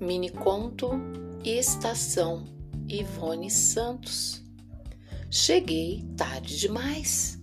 Mini conto Estação Ivone Santos. Cheguei tarde demais.